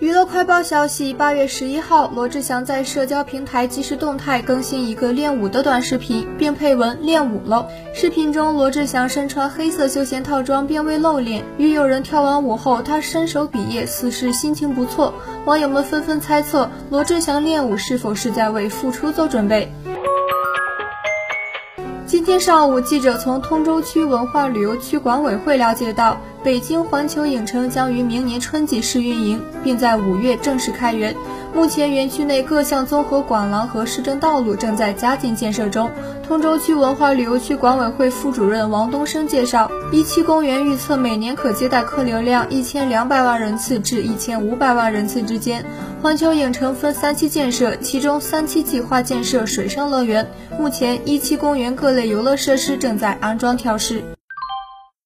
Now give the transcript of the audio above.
娱乐快报消息：八月十一号，罗志祥在社交平台即时动态更新一个练舞的短视频，并配文“练舞了”。视频中，罗志祥身穿黑色休闲套装，并未露脸。与友人跳完舞后，他伸手比耶，似是心情不错。网友们纷纷猜测，罗志祥练舞是否是在为复出做准备？今天上午，记者从通州区文化旅游区管委会了解到，北京环球影城将于明年春季试运营，并在五月正式开园。目前，园区内各项综合管廊和市政道路正在加紧建设中。通州区文化旅游区管委会副主任王东升介绍，一期公园预测每年可接待客流量一千两百万人次至一千五百万人次之间。环球影城分三期建设，其中三期计划建设水上乐园。目前，一期公园各类游乐设施正在安装调试。